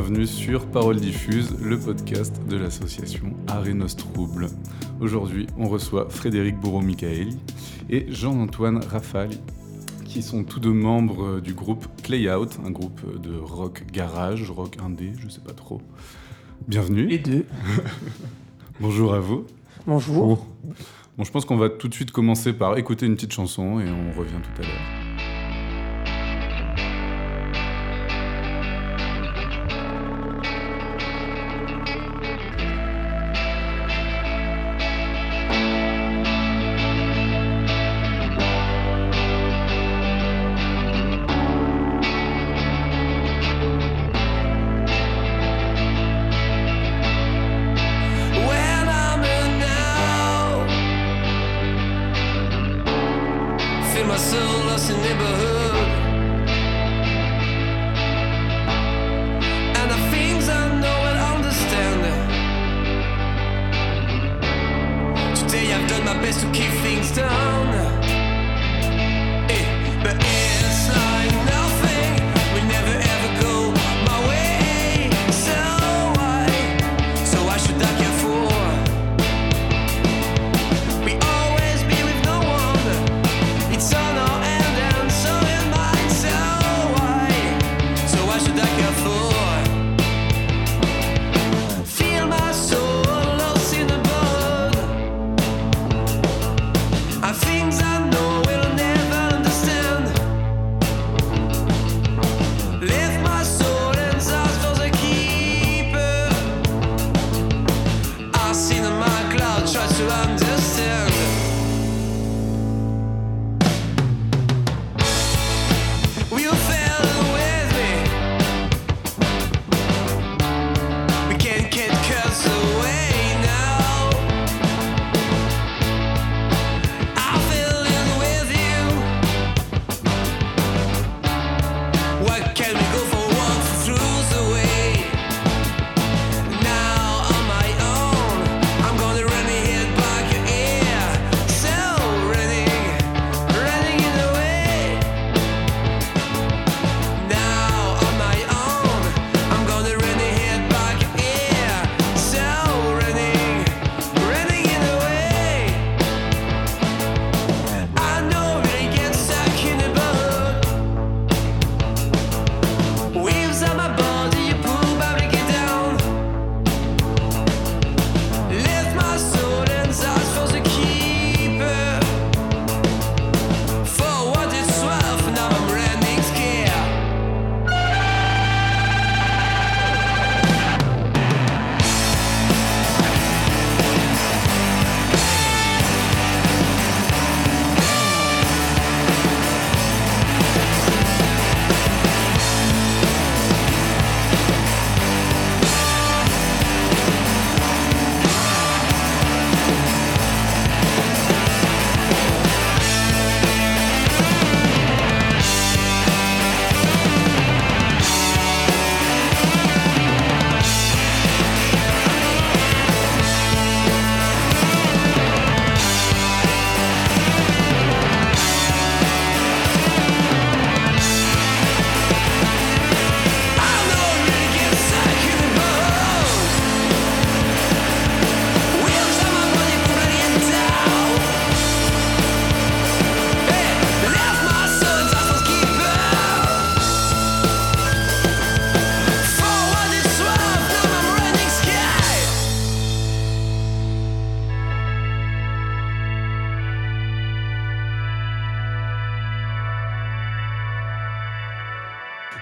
Bienvenue sur Parole Diffuse, le podcast de l'association Arenos Trouble. Aujourd'hui, on reçoit Frédéric Bourreau-Michaeli et Jean-Antoine Rafali, qui sont tous deux membres du groupe Playout, un groupe de rock garage, rock indé, je sais pas trop. Bienvenue. Les deux. Bonjour à vous. Bonjour. Bon, je pense qu'on va tout de suite commencer par écouter une petite chanson et on revient tout à l'heure.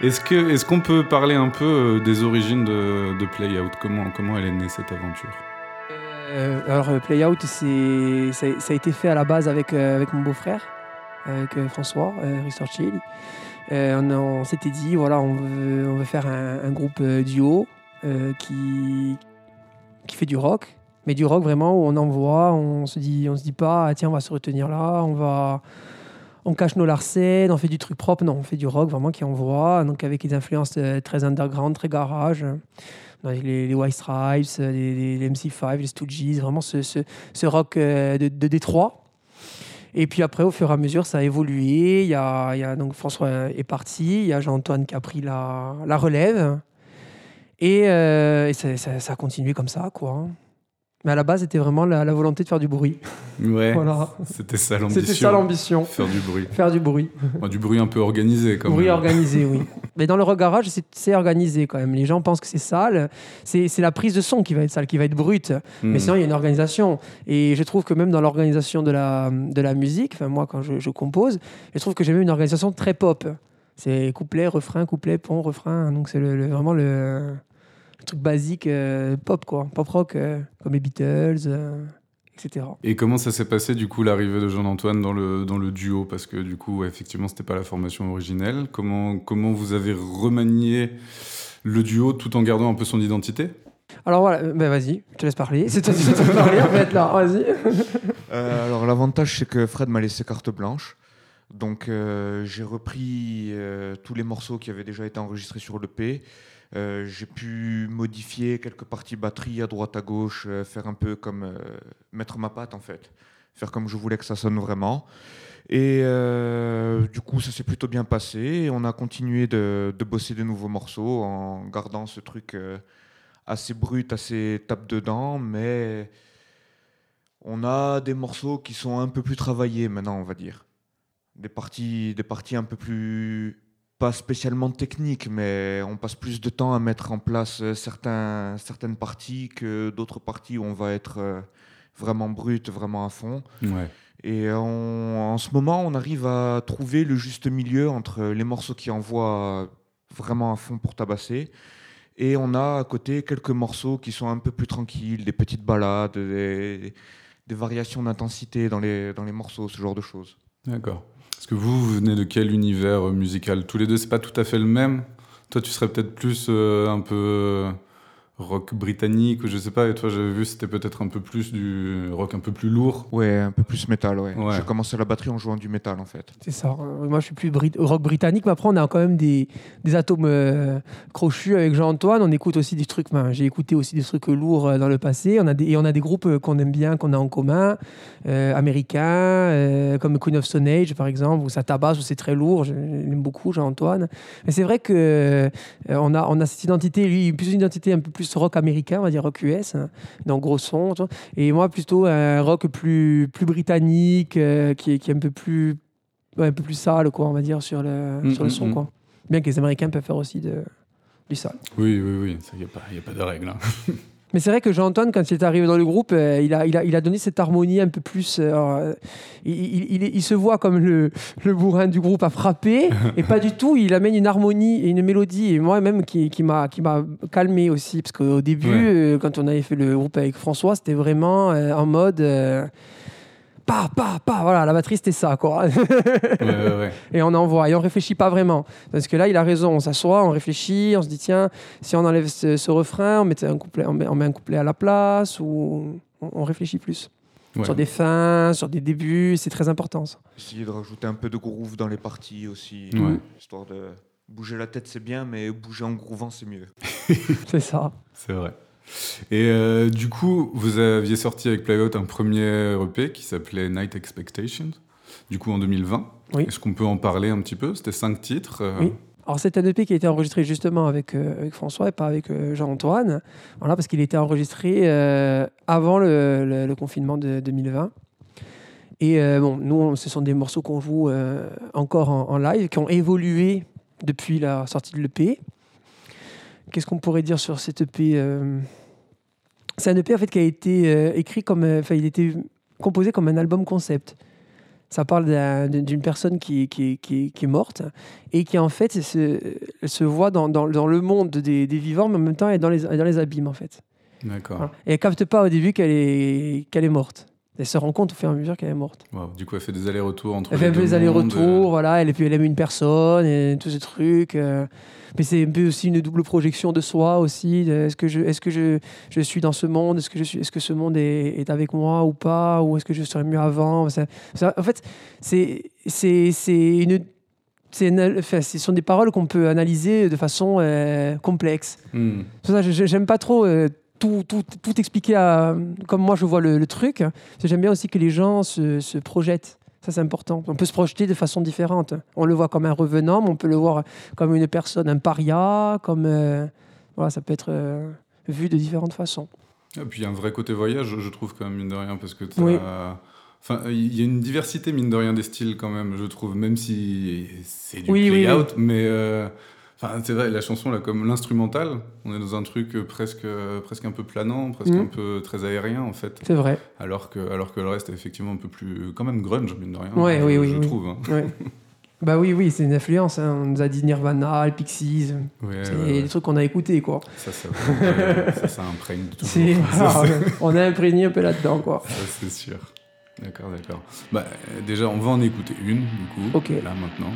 Est-ce que est-ce qu'on peut parler un peu euh, des origines de, de Playout Comment comment elle est née cette aventure? Euh, alors, euh, Playout, c'est, ça, a été fait à la base avec, avec mon beau-frère, avec François. Euh, on, s'était dit, voilà, on veut, on veut faire un, un groupe duo qui, qui fait du rock, mais du rock vraiment où on envoie, on se dit, on se dit pas, ah, tiens, on va se retenir là, on va, on cache nos larcènes, on fait du truc propre. Non, on fait du rock vraiment qui envoie, donc avec des influences euh, très underground, très garage. Les, les White Stripes, euh, les, les- les MC5, les Stooges, vraiment ce, ce, ce rock euh, de, Détroit. Et puis après, au fur et à mesure, ça a évolué. Il y a, il y a donc François est parti, il y a Jean-Antoine qui a pris la, la relève. Et, ça- ça a continué comme ça, quoi. Mais à la base, c'était vraiment la, la volonté de faire du bruit. Ouais, Voilà. c'était ça l'ambition. C'était ça l'ambition. Faire du bruit. Faire du bruit. Enfin, du bruit un peu organisé, quand bruit même. organisé, oui. Mais dans le rock garage, c'est- organisé quand même. Les gens pensent que c'est sale. C'est la prise de son qui va être sale, qui va être brute. Hmm. Mais sinon, il y a une organisation. Et je trouve que même dans l'organisation de la, de la musique, enfin, moi, quand je, je compose, je trouve que j'ai même une organisation très pop. C'est couplet, refrain, couplet, pont, refrain. Donc, c'est le, le- vraiment le, le truc basique euh, pop, quoi. Pop rock, euh, comme les Beatles, euh, etc. Et comment ça s'est passé, du coup, l'arrivée de Jean-Antoine dans le, dans le duo? Parce que, du coup, ouais, effectivement, c'était pas la formation originelle. Comment, comment vous avez remanié le duo tout en gardant un peu son identité? Alors voilà, ben vas-y, je te laisse parler. C'est toi qui dois parler, en fait, là. Vas-y. Euh, alors l'avantage c'est que Fred m'a laissé carte blanche. Donc euh, j'ai repris euh, tous les morceaux qui avaient déjà été enregistrés sur l'EP. Euh, j'ai pu modifier quelques parties batterie à droite à gauche, euh, faire un peu comme euh, mettre ma patte en fait, faire comme je voulais que ça sonne vraiment. Et du coup ça s'est plutôt bien passé. On a continué de, de bosser des nouveaux morceaux en gardant ce truc assez brut, assez tape dedans, mais on a des morceaux qui sont un peu plus travaillés maintenant, on va dire. Des parties, des parties un peu plus, pas spécialement techniques, mais on passe plus de temps à mettre en place euh, certains, certaines parties que d'autres parties où on va être euh, vraiment brut, vraiment à fond. Ouais. Et on- en ce moment, on arrive à trouver le juste milieu entre les morceaux qui envoient vraiment à fond pour tabasser. Et on a à côté quelques morceaux qui sont un peu plus tranquilles, des petites balades, des, des variations d'intensité dans les, dans les morceaux, ce genre de choses. D'accord. Parce que vous, vous venez de quel univers euh, musical? Tous les deux, c'est pas tout à fait le même? Toi, tu serais peut-être plus euh, un peu euh, rock britannique, ou je sais pas, et toi, j'avais vu, c'était peut-être un peu plus du rock un peu plus lourd. Ouais, un peu plus métal, ouais. Ouais. J'ai commencé la batterie en jouant du métal, en fait. C'est ça. Moi, je suis plus brit- rock britannique, mais après, on a quand même des, des atomes euh, crochus avec Jean-Antoine. On écoute aussi des trucs. ben, J'ai écouté aussi des trucs lourds euh, dans le passé. On a des, et on a des groupes euh, qu'on aime bien, qu'on a en commun, euh, américains, euh, comme Queen of Stone Age, par exemple, où ça tabasse, où c'est très lourd. J'aime beaucoup Jean-Antoine. Mais c'est vrai que euh, on, a, on a cette identité, lui, plus une identité un peu plus rock américain, on va dire rock US, hein, dans gros son. tu vois. Et moi, plutôt un rock plus, plus britannique, euh, qui, est, qui est un peu plus ouais, un peu plus sale, quoi, on va dire, sur le, Mm, sur le mm, son, mm. quoi. Bien que les Américains peuvent faire aussi de, du sale. Oui, oui, oui, il n'y a, pas- y a pas de règle. hein. Mais c'est vrai que Jean-Antoine, quand il est arrivé dans le groupe, euh, il, a, il, a, il a donné cette harmonie un peu plus. euh, alors, euh, il, il, se voit comme le, le bourrin du groupe à frapper, et pas du tout. Il amène une harmonie et une mélodie, et moi-même qui, qui m'a calmé aussi. Parce qu'au début, Ouais. euh, quand on avait fait le groupe avec François, c'était vraiment en mode. Pa, pa, pa, voilà, la batterie c'était ça, quoi. Ouais, ouais, ouais. et on envoie et on réfléchit pas vraiment parce que là il a raison on s'assoit on réfléchit on se dit tiens si on enlève ce, ce refrain on met un couplet on met, on met un couplet à la place ou on, on réfléchit plus Ouais. sur des fins sur des débuts c'est très important ça. Essayer de rajouter un peu de groove dans les parties aussi, Ouais. histoire de bouger la tête, c'est bien, mais bouger en groovant, c'est mieux. c'est ça C'est vrai. Et euh, du coup, vous aviez sorti avec Playout un premier EP qui s'appelait Night Expectations, du coup en 2020. Oui. Est-ce qu'on peut en parler un petit peu? C'était cinq titres. euh, Oui. alors c'est un EP qui a été enregistré justement avec, euh, avec François et pas avec Jean-Antoine voilà parce qu'il était enregistré avant le, le- le confinement de 2020 et bon nous ce sont des morceaux qu'on joue encore en, en live qui ont évolué depuis la sortie de l'EP qu'est-ce qu'on pourrait dire sur cet EP euh, c'est un EP en fait qui a été euh, écrit comme euh, enfin il était composé comme un album concept ça parle d'un- d'une personne qui, qui, qui, qui est morte et qui en fait se, voit dans, dans, dans le monde des, des vivants, mais en même temps elle est dans les, dans abîmes en fait. D'accord. Voilà. Et elle capte pas au début qu'elle est, qu'elle est morte. Elle se rend compte au fur et à mesure qu'elle est morte. Wow. Du coup, elle fait des allers-retours entre Elle fait un peu deux les allers-retours, mondes, voilà, elle, puis elle aime une personne et tous ces trucs. euh. Mais c'est un peu aussi une double projection de soi aussi. Est-ce que je, est-ce que je, je suis dans ce monde Est-ce que je suis, est-ce que ce monde est, est avec moi ou pas Ou est-ce que je serais mieux avant Ça- ça- En fait, c'est, c'est, c'est une, enfin, ce sont des paroles qu'on peut analyser de façon euh, complexe. euh. Hmm. C'est ça j'aime pas trop euh, tout, tout, tout expliquer à- comme moi je vois le, le truc. J'aime bien aussi que les gens se, se projettent. Ça, c'est important. On peut se projeter de façon différente. On le voit comme un revenant, mais on peut le voir comme une personne, un paria, comme. euh, voilà, ça peut être euh, vu de différentes façons. Et puis il y a un vrai côté voyage, je trouve, quand même, mine de rien, parce que Oui. Enfin, il y a une diversité, mine de rien, des styles, quand même, je trouve, même si c'est du Oui, oui, play-out, mais... euh, Enfin, c'est vrai, la chanson, là, comme l'instrumental, on est dans un truc euh, presque, euh, presque un peu planant, presque Mhm. un peu très aérien, en fait. C'est vrai. Alors que, alors que le reste est effectivement un peu plus... quand même grunge, mine de rien. Ouais, je, oui, oui, je oui. trouve. hein. Ouais. bah oui, oui, c'est une influence. hein. On nous a dit Nirvana, les Pixies. Ouais, c'est ouais, des trucs qu'on a écoutés, quoi. Ça, ça, ça, ça imprègne toujours. On a imprégné un peu là-dedans, quoi. Ça, c'est sûr. D'accord, d'accord. Bah, déjà, on va en écouter une, du coup. Ok. Là, maintenant.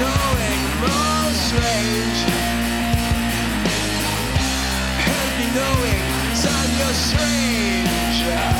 Going more strange. Help me knowing, son, you're strange.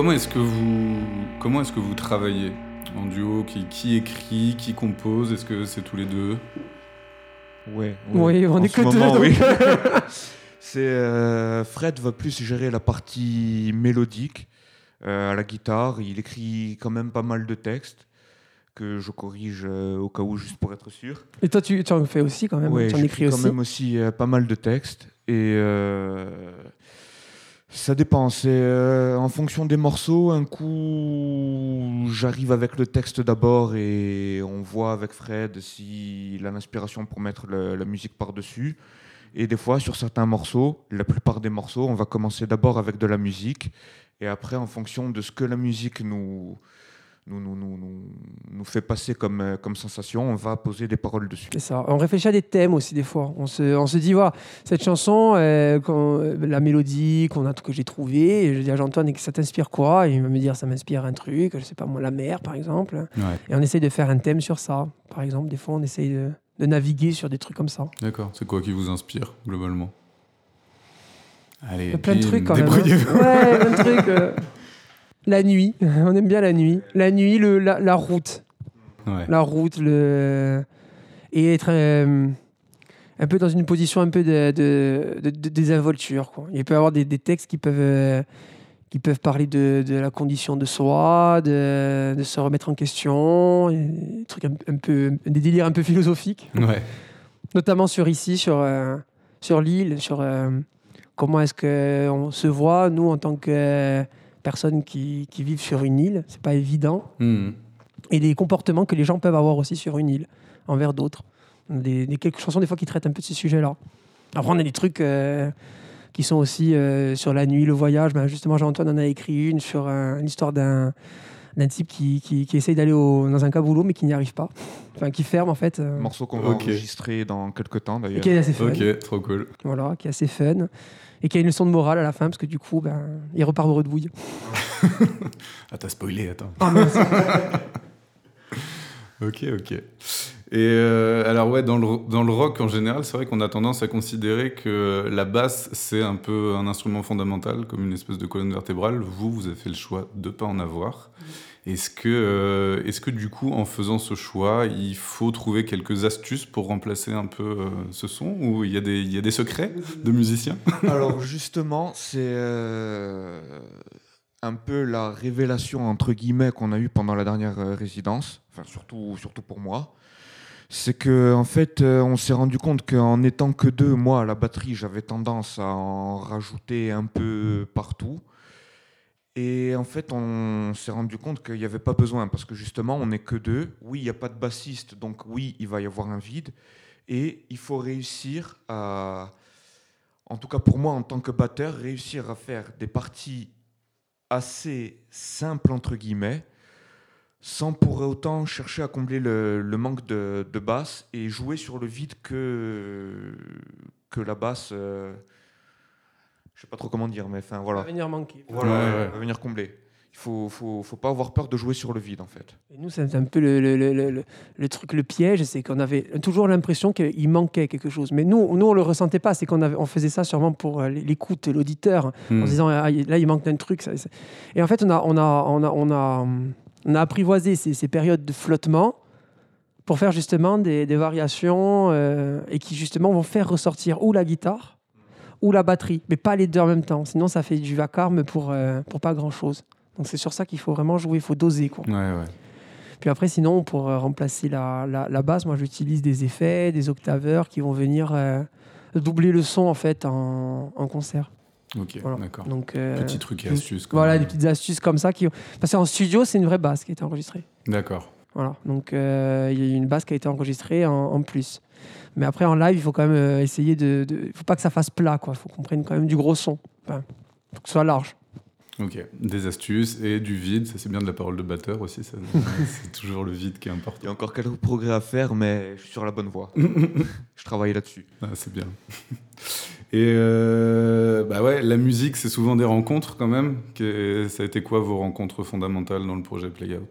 Comment est-ce que vous comment est-ce que vous travaillez en duo? Qui, qui écrit, qui compose? Est-ce que c'est tous les deux? Ouais, Oui, on En est ce que deux, moment, oui. C'est euh, Fred va plus gérer la partie mélodique euh, à la guitare. Il écrit quand même pas mal de textes que je corrige euh, au cas où juste pour être sûr. Et toi, tu, tu en fais aussi quand même. Ouais, tu en j'écris écris quand aussi. même aussi euh, pas mal de textes et euh, ça dépend. C'est euh, en fonction des morceaux. Un coup, j'arrive avec le texte d'abord et on voit avec Fred s'il a l'inspiration pour mettre la musique par dessus. Et des fois, sur certains morceaux, la plupart des morceaux, on va commencer d'abord avec de la musique et après, en fonction de ce que la musique nous nous, nous, nous, nous, nous fait passer comme, euh, comme sensation, on va poser des paroles dessus. C'est ça. On réfléchit à des thèmes aussi des fois. On se, on se dit, voilà, cette chanson, euh, quand, la mélodie qu'on a, que j'ai trouvée, je dis à Jean-Antoine, ça t'inspire quoi? Et il va me dire, ça m'inspire un truc, je sais pas moi, la mer par exemple. Ouais, Et on essaye de faire un thème sur ça. Par exemple, des fois, on essaye de, de naviguer sur des trucs comme ça. d'accord. C'est quoi qui vous inspire globalement? Allez, Il y a plein de trucs quand même. hein. Ouais, plein de trucs. euh. La nuit, on aime bien la nuit. La nuit, le, la, la route. Ouais. La route, le... et être euh, un peu dans une position un peu de, de, de- de désinvolture. Quoi. Il peut y avoir des, des textes qui peuvent, euh, qui peuvent parler de, de la condition de soi, de, se remettre en question, des, trucs un, un peu, des délires un peu philosophiques Ouais. notamment sur ici, sur, euh, sur l'île, sur comment est-ce qu'on se voit, nous, en tant que personnes qui, qui vivent sur une île. C'est pas évident. Mhm. Et les comportements que les gens peuvent avoir aussi sur une île, envers d'autres. Des, des quelques chansons, des fois, qui traitent un peu de ces sujets-là. Après, on a des trucs euh, qui sont aussi euh, sur la nuit, le voyage. Ben, justement, Jean-Antoine en a écrit une sur euh, l'histoire d'un d'un type qui, qui, qui essaye d'aller dans un caboulot mais qui n'y arrive pas. Enfin, qui ferme en fait. euh, Morceau qu'on va enregistrer dans quelques temps d'ailleurs. qui est assez fun. Ok, trop cool. Voilà, qui est assez fun. Et qui a une leçon de morale à la fin, parce que du coup, ben, il repart de redouille. Ah, t'as spoilé, attends. Ah, mince. Ok, ok. Et euh, alors ouais, dans le, dans le rock en général, c'est vrai qu'on a tendance à considérer que la basse, c'est un peu un instrument fondamental, comme une espèce de colonne vertébrale. Vous, vous avez fait le choix de ne pas en avoir. Est-ce que, euh, est-ce que du coup, en faisant ce choix, il faut trouver quelques astuces pour remplacer un peu euh, ce son Ou il y, a des- il y a des secrets de musiciens? Alors justement, c'est euh, un peu la révélation entre guillemets qu'on a eue pendant la dernière résidence, enfin surtout, surtout pour moi. C'est que en fait, on s'est rendu compte qu'en étant que deux, moi à la batterie, j'avais tendance à en rajouter un peu partout. Et en fait, on s'est rendu compte qu'il n'y avait pas besoin parce que justement, on n'est que deux. Oui, il n'y a pas de bassiste, donc oui, il va y avoir un vide. Et il faut réussir à, en tout cas pour moi en tant que batteur, réussir à faire des parties assez simples entre guillemets, sans pour autant chercher à combler le, manque de, de basse et jouer sur le vide que, que la basse, euh, je sais pas trop comment dire, mais enfin Ça voilà, va venir manquer. voilà, Ouais, ouais, ouais. va venir combler. Il faut, faut, faut pas avoir peur de jouer sur le vide en fait. Et nous, c'est un peu le, le- le- le- truc, le piège, c'est qu'on avait toujours l'impression qu'il manquait quelque chose. Mais nous, nous on le ressentait pas, c'est qu'on avait- on faisait ça sûrement pour euh, l'écoute, l'auditeur, en Hmm. se disant, ah, là, il manque un truc. ça- ça- Et en fait, on a, on a, on a, on a, on a apprivoisé ces, ces périodes de flottement pour faire justement des, des variations euh, et qui justement vont faire ressortir ou la guitare ou la batterie, mais pas les deux en même temps. Sinon, ça fait du vacarme pour, euh, pour pas grand-chose. Donc c'est sur ça qu'il faut vraiment jouer, il faut doser. Quoi. Ouais, ouais. Puis après, sinon, pour euh, remplacer la, la, la basse, moi, j'utilise des effets, des octaveurs qui vont venir euh, doubler le son en fait en, en concert. Ok, Voilà. d'accord. Donc, euh, Petits trucs et astuces. Voilà, des petites astuces comme ça. Qui... Parce qu'en studio, c'est une vraie basse qui été enregistrée. D'accord. Voilà. Donc, euh, il y a une basse qui a été enregistrée en, en plus. Mais après, en live, il faut quand même euh, essayer de. Il ne faut pas que ça fasse plat, quoi. Il faut qu'on prenne quand même du gros son. Enfin, faut que ce soit large. Ok, des astuces et du vide, ça c'est bien de la parole de batteur aussi, ça, c'est toujours le vide qui est Il y important. a encore quelques progrès à faire, mais je suis sur la bonne voie. je travaille là-dessus. Ah, c'est bien. Et euh, bah ouais, la musique c'est souvent des rencontres quand même. Que- ça a été quoi vos rencontres fondamentales dans le projet Playout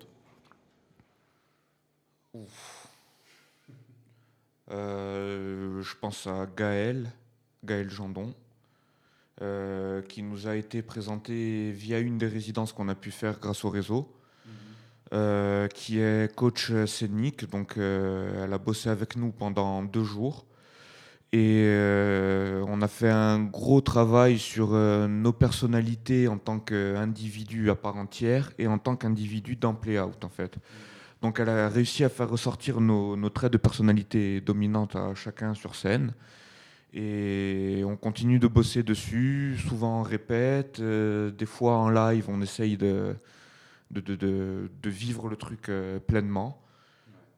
je pense à Gaël, Gaël Jandon, euh, qui nous a été présenté via une des résidences qu'on a pu faire grâce au réseau, euh, qui est coach scénique. Donc, euh, elle a bossé avec nous pendant deux jours. Et euh, on a fait un gros travail sur euh, nos personnalités en tant qu'individu à part entière et en tant qu'individu dans Playout, en fait. Donc elle a réussi à faire ressortir nos, traits de personnalité dominantes à chacun sur scène. Et on continue de bosser dessus. Souvent on répète, euh, des fois en live on essaye de, vivre le truc euh, pleinement.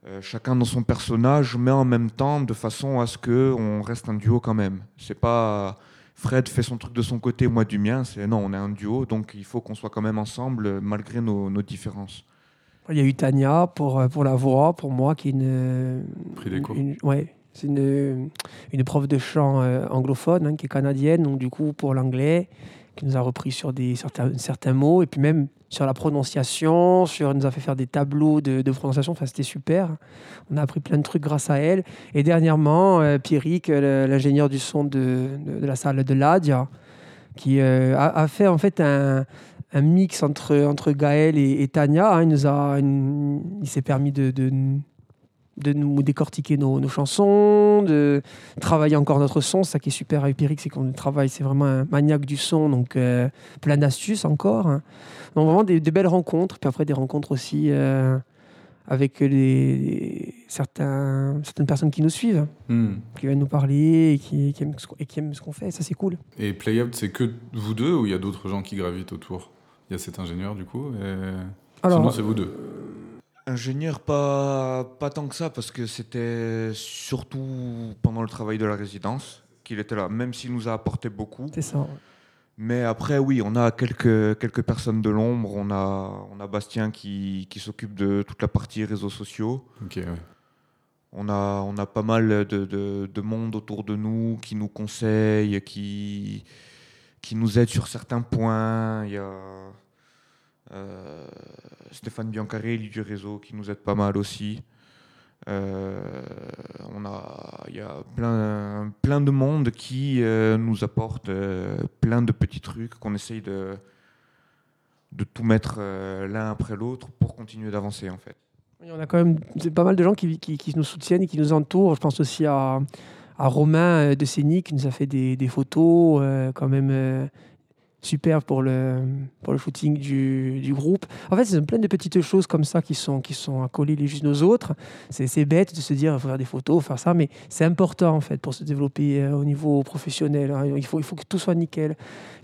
Euh, chacun dans son personnage, mais en même temps de façon à ce qu'on reste un duo quand même. C'est pas Fred fait son truc de son côté, moi du mien. C'est non, on est un duo, donc il faut qu'on soit quand même ensemble malgré nos différences. Il y a eu Tania pour, euh, pour la voix, pour moi, qui est une. Pris des cours. une- ouais, c'est une, une prof de chant euh, anglophone hein, qui est canadienne, donc du coup pour l'anglais, qui nous a repris sur des, certains, certains mots, et puis même sur la prononciation, sur, elle nous a fait faire des tableaux de, de prononciation, enfin c'était super. On a appris plein de trucs grâce à elle. Et dernièrement, euh, Pierrick, euh, l'ingénieur du son de, de, de la salle de l'Adia, qui euh, a, a fait en fait un, un mix entre, entre Gaël et, et Tania. hein. Il, nous a, il, il s'est permis de, de, de nous décortiquer nos, nos chansons, de travailler encore notre son. Ça qui est super avec Pierrick, c'est qu'on travaille, c'est vraiment un maniaque du son, donc euh, plein d'astuces encore. hein. Donc vraiment des, des belles rencontres, puis après des rencontres aussi euh, avec les, certains, certaines personnes qui nous suivent, Hmm. qui viennent nous parler et qui, qui aiment, et qui aiment ce qu'on fait. Ça, c'est cool. Et Playout, c'est que vous deux ou il y a d'autres gens qui gravitent autour? Il y a cet ingénieur du coup et... Sinon, Alors, c'est vous deux. Ingénieur, pas, pas tant que ça, parce que c'était surtout pendant le travail de la résidence qu'il était là, même s'il nous a apporté beaucoup. c'est ça. Mais après, oui, on a quelques, quelques personnes de l'ombre. On a, on a Bastien qui, qui s'occupe de toute la partie réseaux sociaux. Ok, ouais. On a, on a pas mal de, de, de monde autour de nous qui nous conseille, qui, qui nous aide sur certains points. Il y a euh, Stéphane Biancarelli du réseau qui nous aide pas mal aussi. Euh, on a, il y a plein, plein de monde qui euh, nous apporte euh, plein de petits trucs qu'on essaye de, de tout mettre l'un après l'autre pour continuer d'avancer en fait. Oui, on a quand même pas mal de gens qui, nous soutiennent et qui nous entourent. Je pense aussi à, Romain de Sénic qui nous a fait des, des photos quand même super pour le, pour le shooting du, du groupe. En fait, c'est plein de petites choses comme ça qui sont, qui sont accolées les unes aux autres. C'est bête de se dire il faut faire des photos, faire ça, mais c'est important en fait pour se développer euh, au niveau professionnel. hein. Il, faut, il faut que tout soit nickel.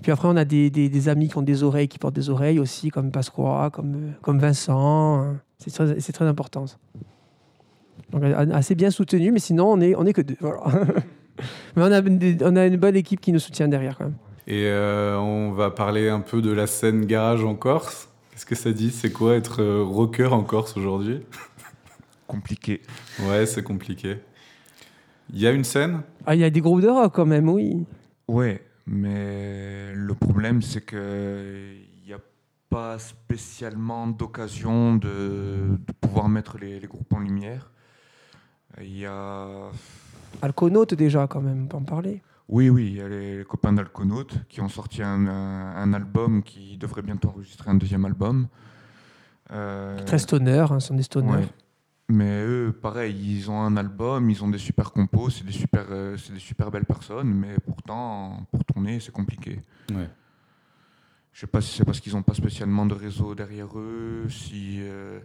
Puis après, on a des, des, amis qui ont des oreilles, qui portent des oreilles aussi, comme Pasqua, comme, euh, comme Vincent. hein. C'est très, très important. Donc, assez bien soutenu, mais sinon, on est, on est que deux. Mais on a, on a une bonne équipe qui nous soutient derrière quand même. Et euh, on va parler un peu de la scène garage en Corse. Qu'est-ce que ça dit? C'est quoi être euh, rocker en Corse aujourd'hui? Compliqué. Ouais, c'est compliqué. Il y a une scène? Ah, il y a des groupes de rock quand même, oui. Ouais, mais le problème, c'est que il n'y a pas spécialement d'occasion de, de pouvoir mettre les, les groupes en lumière. Il y a... Alconaute déjà quand même, on peut en parler. Oui, oui, il y a les, les copains d'Alconaut qui ont sorti un, un- un album qui devrait bientôt enregistrer un deuxième album. Euh, Très stoner, hein, ce sont des stoners. ouais. Mais eux, pareil, ils ont un album, ils ont des super compos, c'est des super, euh, c'est des super belles personnes, mais pourtant, pour tourner, c'est compliqué. Ouais. Je sais pas si c'est parce qu'ils n'ont pas spécialement de réseau derrière eux, si euh,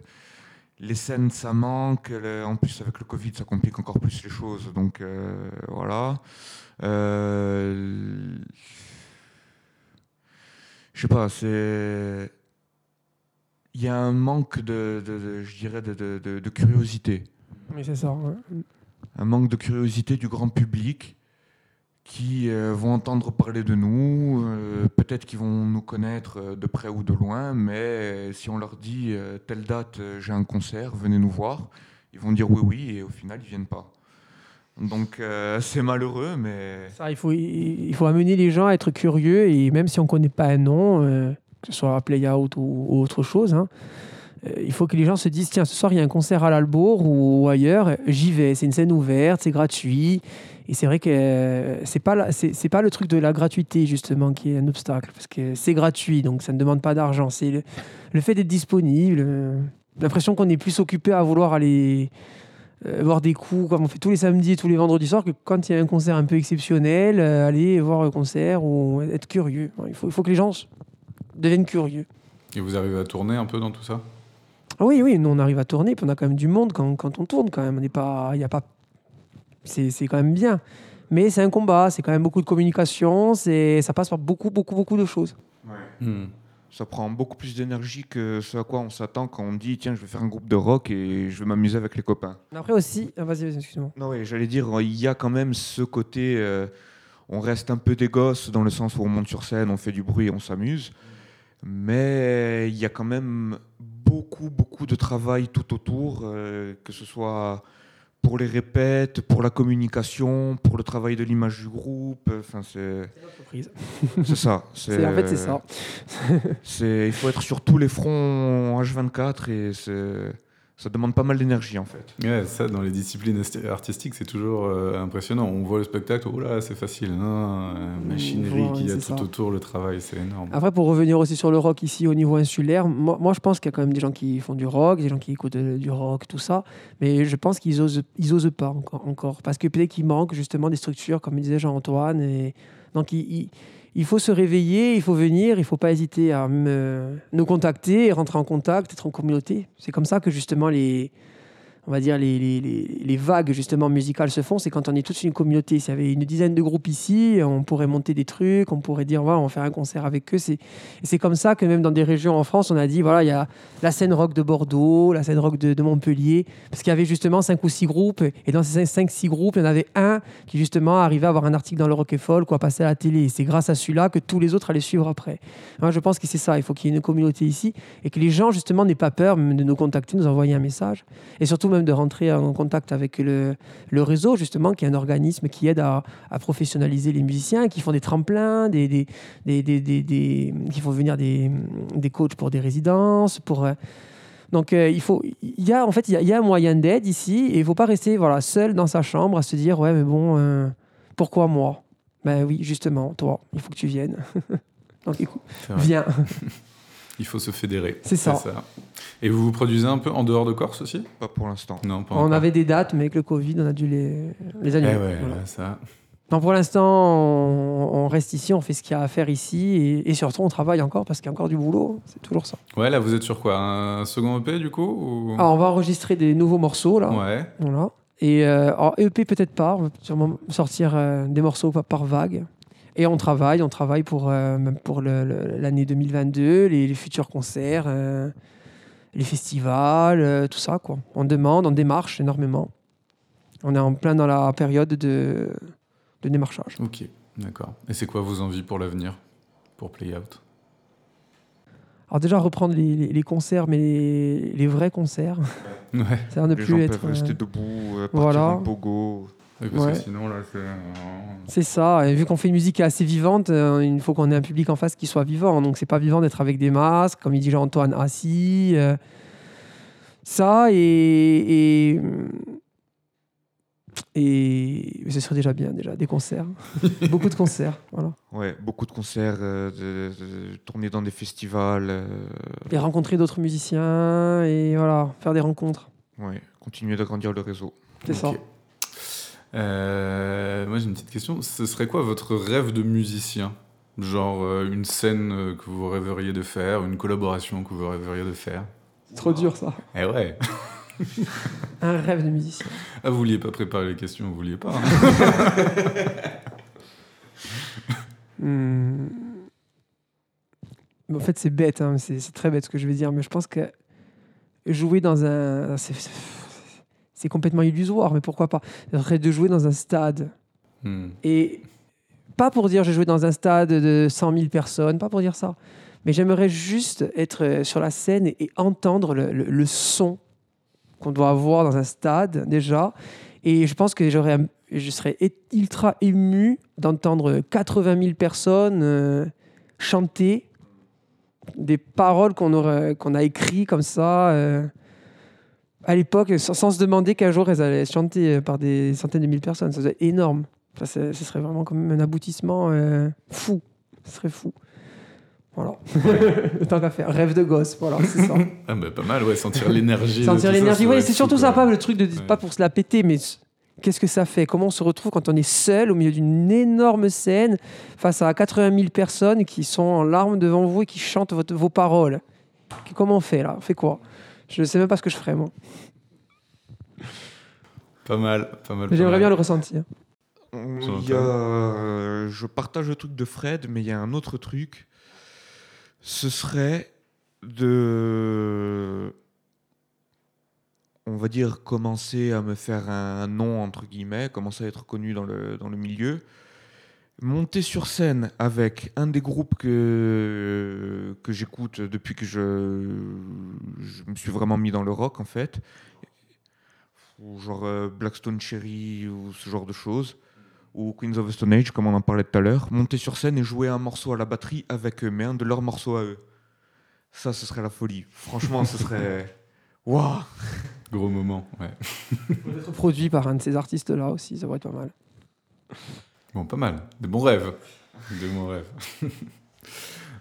les scènes ça manque, en plus avec le Covid ça complique encore plus les choses, donc euh, voilà. Euh, je sais pas, c'est il y a un manque de, de- de- je dirais, de, curiosité, Mais c'est ça. ouais. un manque de curiosité du grand public qui euh, vont entendre parler de nous, euh, peut-être qu'ils vont nous connaître euh, de près ou de loin, mais si on leur dit telle date, j'ai un concert, venez nous voir, ils vont dire oui, oui, et au final, ils viennent pas. Donc euh, c'est malheureux, mais Ça, il faut, amener les gens à être curieux et même si on ne connaît pas un nom, euh, que ce soit Playout ou, ou autre chose, hein, euh, il faut que les gens se disent tiens, ce soir il y a un concert à l'Albourg ou ailleurs, j'y vais. C'est une scène ouverte, c'est gratuit. Et c'est vrai que c'est pas pas le truc de la gratuité justement qui est un obstacle parce que c'est gratuit donc ça ne demande pas d'argent. C'est le, le fait d'être disponible, l'impression qu'on est plus occupé à vouloir aller voir des coups comme on fait tous les samedis et tous les vendredis soirs que quand il y a un concert un peu exceptionnel, euh, aller voir le concert ou être curieux. Il faut, il faut que les gens deviennent curieux. Et vous arrivez à tourner un peu dans tout ça? Ah oui, oui, nous on arrive à tourner, puis on a quand même du monde quand, quand on tourne quand même. On n'est pas, il y a pas, c'est c'est quand même bien. Mais c'est un combat, c'est quand même beaucoup de communication, c'est ça passe par beaucoup, beaucoup, beaucoup de choses. Hmm. Ça prend beaucoup plus d'énergie que ce à quoi on s'attend quand on dit tiens, je vais faire un groupe de rock et je vais m'amuser avec les copains. Après aussi, ah, vas-y, excuse-moi. Non, oui, j'allais dire, il y a quand même ce côté, euh, on reste un peu des gosses dans le sens où on monte sur scène, on fait du bruit, on s'amuse, mais il y a quand même beaucoup, beaucoup de travail tout autour, euh, que ce soit pour les répètes, pour la communication, pour le travail de l'image du groupe, enfin c'est Entreprise. c'est ça. C'est- En fait, c'est ça. c'est- il faut être sur tous les fronts H24 et c'est Ça demande pas mal d'énergie en fait. Ouais, ça, dans les disciplines artistiques, c'est toujours euh, impressionnant. On voit le spectacle, oh là, c'est facile. Non, euh, machinerie Ouais, qu'il y a tout ça. autour, le travail, c'est énorme. Après, pour revenir aussi sur le rock ici au niveau insulaire, moi, moi, je pense qu'il y a quand même des gens qui font du rock, des gens qui écoutent euh, du rock, tout ça, mais je pense qu'ils osent, ils osent pas encore, encore parce que peut-être qu'il manque justement des structures, comme disait Jean-Antoine. Et... Donc, il, il- il faut se réveiller, il faut venir, il faut pas hésiter à nous contacter, rentrer en contact, être en communauté. C'est comme ça que justement les, on va dire les, les, les- vagues justement musicales se font, c'est quand on est toute une communauté. S'il y avait une dizaine de groupes ici, on pourrait monter des trucs, on pourrait dire voilà, on va faire un concert avec eux. C'est, c'est comme ça que même dans des régions en France, on a dit voilà, il y a la scène rock de Bordeaux, la scène rock de, Montpellier, parce qu'il y avait justement cinq ou six groupes, et dans ces cinq six groupes, il y en avait un qui justement arrivait à avoir un article dans le Rock et Folk, quoi, passer à la télé. Et c'est grâce à celui-là que tous les autres allaient suivre après. Moi, je pense que c'est ça. Il faut qu'il y ait une communauté ici et que les gens justement n'aient pas peur même de nous contacter, nous envoyer un message, et surtout même de rentrer en contact avec le, le réseau justement, qui est un organisme qui aide à, à professionnaliser les musiciens, qui font des tremplins, des, des, des, des- des- des- qui font venir des, des coachs pour des résidences, pour euh, donc euh, il faut, il y a en fait il y y a un moyen d'aide ici et il faut pas rester voilà seul dans sa chambre à se dire ouais mais bon euh, pourquoi moi? Ben oui justement toi il faut que tu viennes. Donc écoute viens. Il faut se fédérer. C'est ça. Et vous vous produisez un peu en dehors de Corse aussi? Pas pour l'instant. Non, pas On encore. avait des dates mais avec le Covid on a dû les les Eh annuler. ouais, Voilà. là, ça. Donc pour l'instant on, on reste ici on fait ce qu'il y a à faire ici et, et surtout on travaille encore parce qu'il y a encore du boulot c'est toujours ça. Ouais, là, vous êtes sur quoi? Un second EP, du coup ou... Ah, on va enregistrer des nouveaux morceaux là. Ouais. Voilà. Et euh, alors, EP peut-être pas, on va sûrement sortir euh, des morceaux par, par vague. Et on travaille, on travaille pour, euh, pour l'année 2022, les, les futurs concerts, euh, les festivals, euh, tout ça. Quoi. On demande, on démarche énormément. On est en plein dans la période de, de démarchage. Ok, d'accord. Et c'est quoi vos envies pour l'avenir Pour Play Out? Alors déjà reprendre les, les- les concerts, mais les, les vrais concerts. Ouais. C'est-à-dire ne Les plus gens être... peuvent rester euh, debout, euh, partir voilà. en pogo. Parce Ouais. que sinon, là, c'est. C'est ça, et vu qu'on fait une musique qui est assez vivante, euh, il faut qu'on ait un public en face qui soit vivant. Donc c'est pas vivant d'être avec des masques, comme il dit Jean-Antoine, assis. euh, ça, et, et. et- ce serait déjà bien, déjà, des concerts. Beaucoup de concerts, voilà. Ouais, beaucoup de concerts, euh, de, de- tourner dans des festivals. euh, Et rencontrer d'autres musiciens, et voilà, faire des rencontres. ouais, continuer d'agrandir le réseau. C'est ça. Euh, moi, j'ai une petite question. Ce serait quoi votre rêve de musicien? Genre euh, une scène euh, que vous rêveriez de faire, une collaboration que vous rêveriez de faire? C'est trop dur, ça. Eh ouais Un rêve de musicien. Ah, vous vouliez pas préparer les questions, vous vouliez pas hein Hmm. En fait, c'est bête, hein, c'est c'est très bête ce que je vais dire, mais je pense que jouer dans un. C'est- complètement illusoire, mais pourquoi pas? Ce serait de jouer dans un stade. Hmm. Et pas pour dire j'ai joué dans un stade de 100 000 personnes, pas pour dire ça. Mais j'aimerais juste être euh, sur la scène et, entendre le, le- le son qu'on doit avoir dans un stade déjà. Et je pense que j'aurais, je serais ultra ému d'entendre 80 000 personnes euh, chanter des paroles qu'on aurait, qu'on a écrites comme ça. euh, à l'époque, sans, sans se demander qu'un jour elles allaient être chantées euh, par des centaines de mille personnes. Ça serait énorme. C'est- ce serait vraiment comme un aboutissement euh, fou. Ce serait fou. Voilà. Tant qu'à faire. Rêve de gosse. Voilà, c'est ça. Ah, bah, pas mal, ouais, sentir l'énergie. Sentir l'énergie. Oui, c'est surtout pas le truc de Ouais. pas pour se la péter, mais qu'est-ce que ça fait? Comment on se retrouve quand on est seul au milieu d'une énorme scène face à 80 000 personnes qui sont en larmes devant vous et qui chantent votre- vos paroles? Comment on fait là? On fait quoi? Je ne sais même pas ce que je ferais moi. Pas mal, pas mal. J'aimerais bien le ressentir. Il y a, euh, je partage le truc de Fred, mais il y a un autre truc. Ce serait de, on va dire, commencer à me faire un nom, entre guillemets, commencer à être connu dans le, dans le milieu. Monter sur scène avec un des groupes que, que j'écoute depuis que je, je me suis vraiment mis dans le rock, en fait. Ou genre euh, Blackstone Cherry ou ce genre de choses ou Queens of the Stone Age, comme on en parlait tout à l'heure, monter sur scène et jouer un morceau à la batterie avec eux, mais un de leurs morceaux à eux. Ça, ce serait la folie. Franchement, ce serait. Waouh Gros moment, ouais. Peut-être produit par un de ces artistes-là aussi, ça pourrait être pas mal. Bon, pas mal. Des bons rêves. Des bons rêves.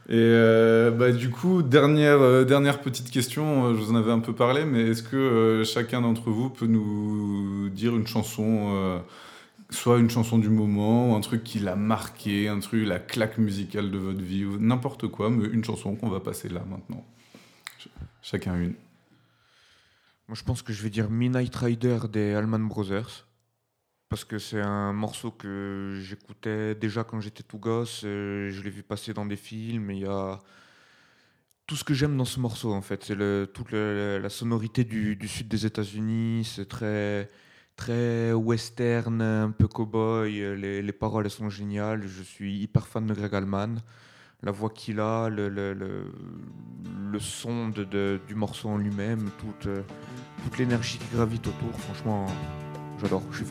Et euh, bah, du coup, dernière, euh, dernière petite question, euh, je vous en avais un peu parlé, mais est-ce que chacun d'entre vous peut nous dire une chanson, soit une chanson du moment, ou un truc qui l'a marqué, un truc, la claque musicale de votre vie, ou n'importe quoi, mais une chanson qu'on va passer là maintenant? Ch- chacun une. Moi, je pense que je vais dire Midnight Rider des Allman Brothers. Parce que c'est un morceau que j'écoutais déjà quand j'étais tout gosse. euh, je l'ai vu passer dans des films. Il y a tout ce que j'aime dans ce morceau, en fait. C'est toute la sonorité du, sud des États-Unis. C'est très, très western, un peu cowboy. Les, les paroles, elles sont géniales. Je suis hyper fan de Greg Allman. La voix qu'il a, le, le, son de, du morceau en lui-même, toute, toute l'énergie qui gravite autour, franchement, j'adore, je suis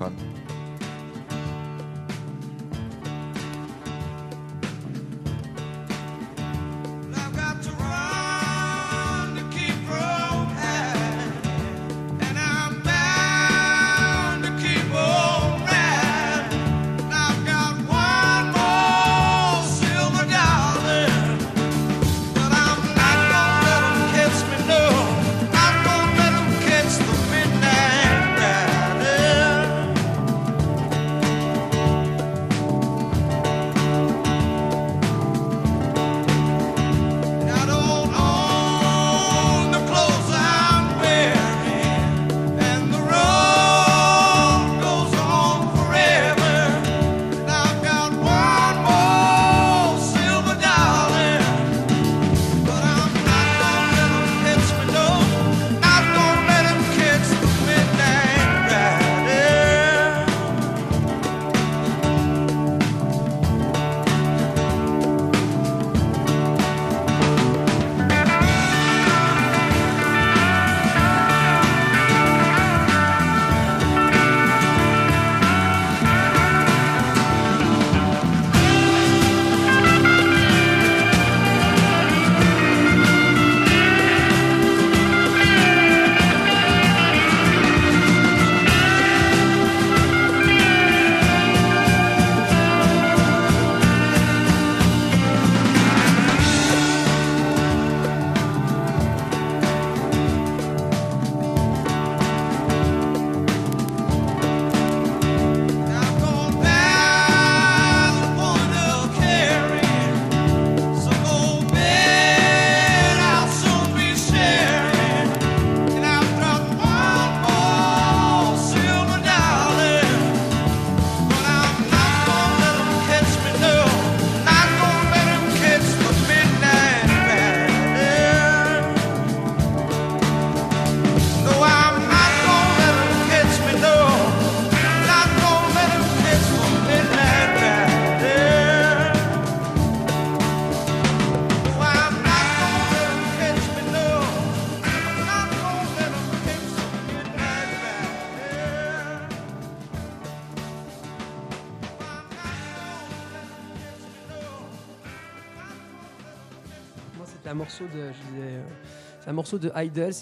de Idols.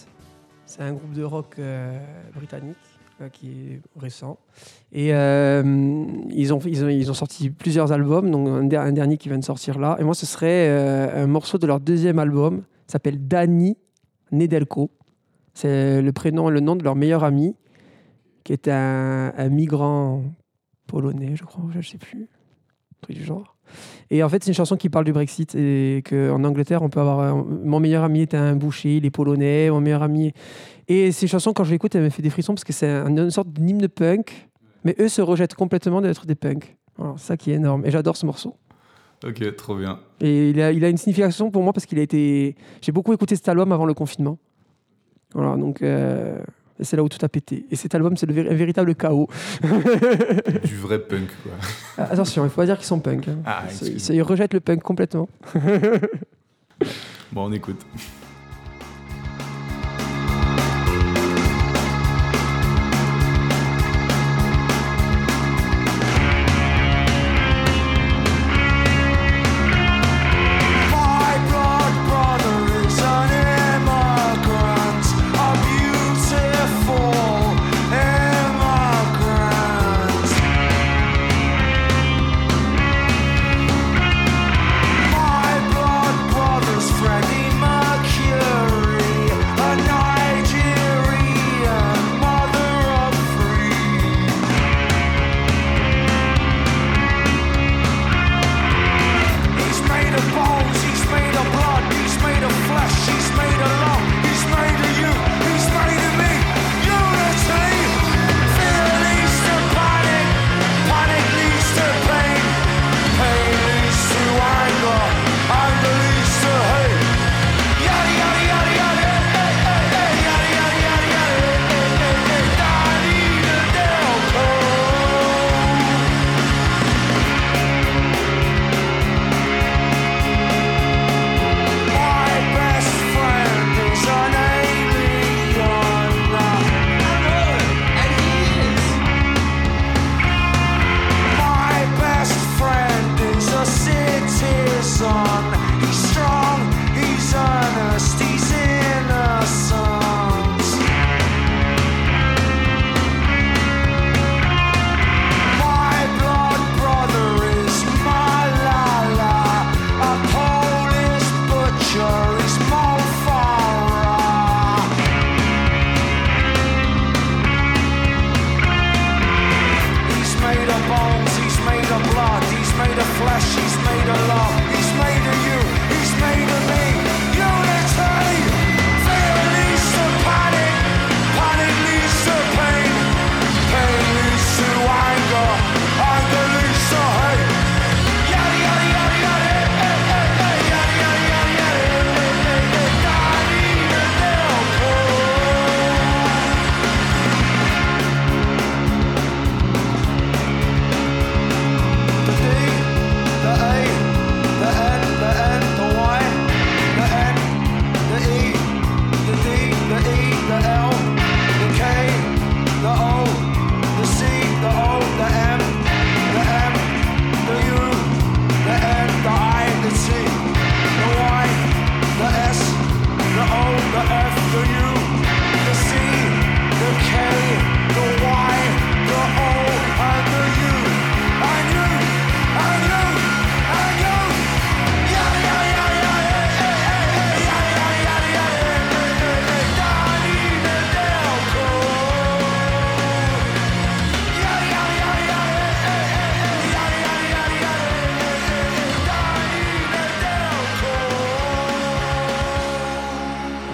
C'est un groupe de rock euh, britannique euh, qui est récent. Et euh, ils, ont, ils, ont, ils ont sorti plusieurs albums, donc un, der- un dernier qui vient de sortir là. Et moi, ce serait un morceau de leur deuxième album. S'appelle Danny Nedelko. C'est le prénom et le nom de leur meilleur ami, qui est un, un migrant polonais, je crois, je ne sais plus. Truc du genre. Et en fait, c'est une chanson qui parle du Brexit et qu'en Angleterre, on peut avoir. un- Mon meilleur ami est un boucher, il est polonais, mon meilleur ami. Et ces chansons, quand je l'écoute, elles me fait des frissons parce que c'est un- une sorte d'hymne punk, mais eux se rejettent complètement d'être des punks. Voilà, c'est ça qui est énorme. Et j'adore ce morceau. Ok, trop bien. Et il a, il a une signification pour moi parce qu'il a été. J'ai beaucoup écouté cet album avant le confinement. Voilà, donc. euh, c'est là où tout a pété. Et cet album, c'est le un véritable chaos. Du vrai punk, quoi. Ah, Attention, il faut pas dire qu'ils sont punks. hein. Ah, Ils- ils rejettent le punk complètement. Bon, on écoute.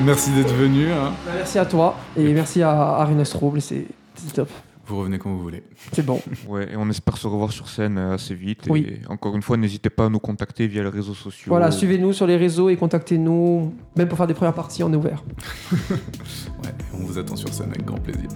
Merci d'être venu. hein. Merci à toi et merci à Trouble, c'est top. Vous revenez quand vous voulez. C'est bon. Ouais, et on espère se revoir sur scène euh, assez vite. Oui. Et encore une fois, n'hésitez pas à nous contacter via les réseaux sociaux. Voilà, suivez-nous sur les réseaux et contactez-nous. Même pour faire des premières parties, on est ouvert. Ouais, on vous attend sur scène avec grand plaisir.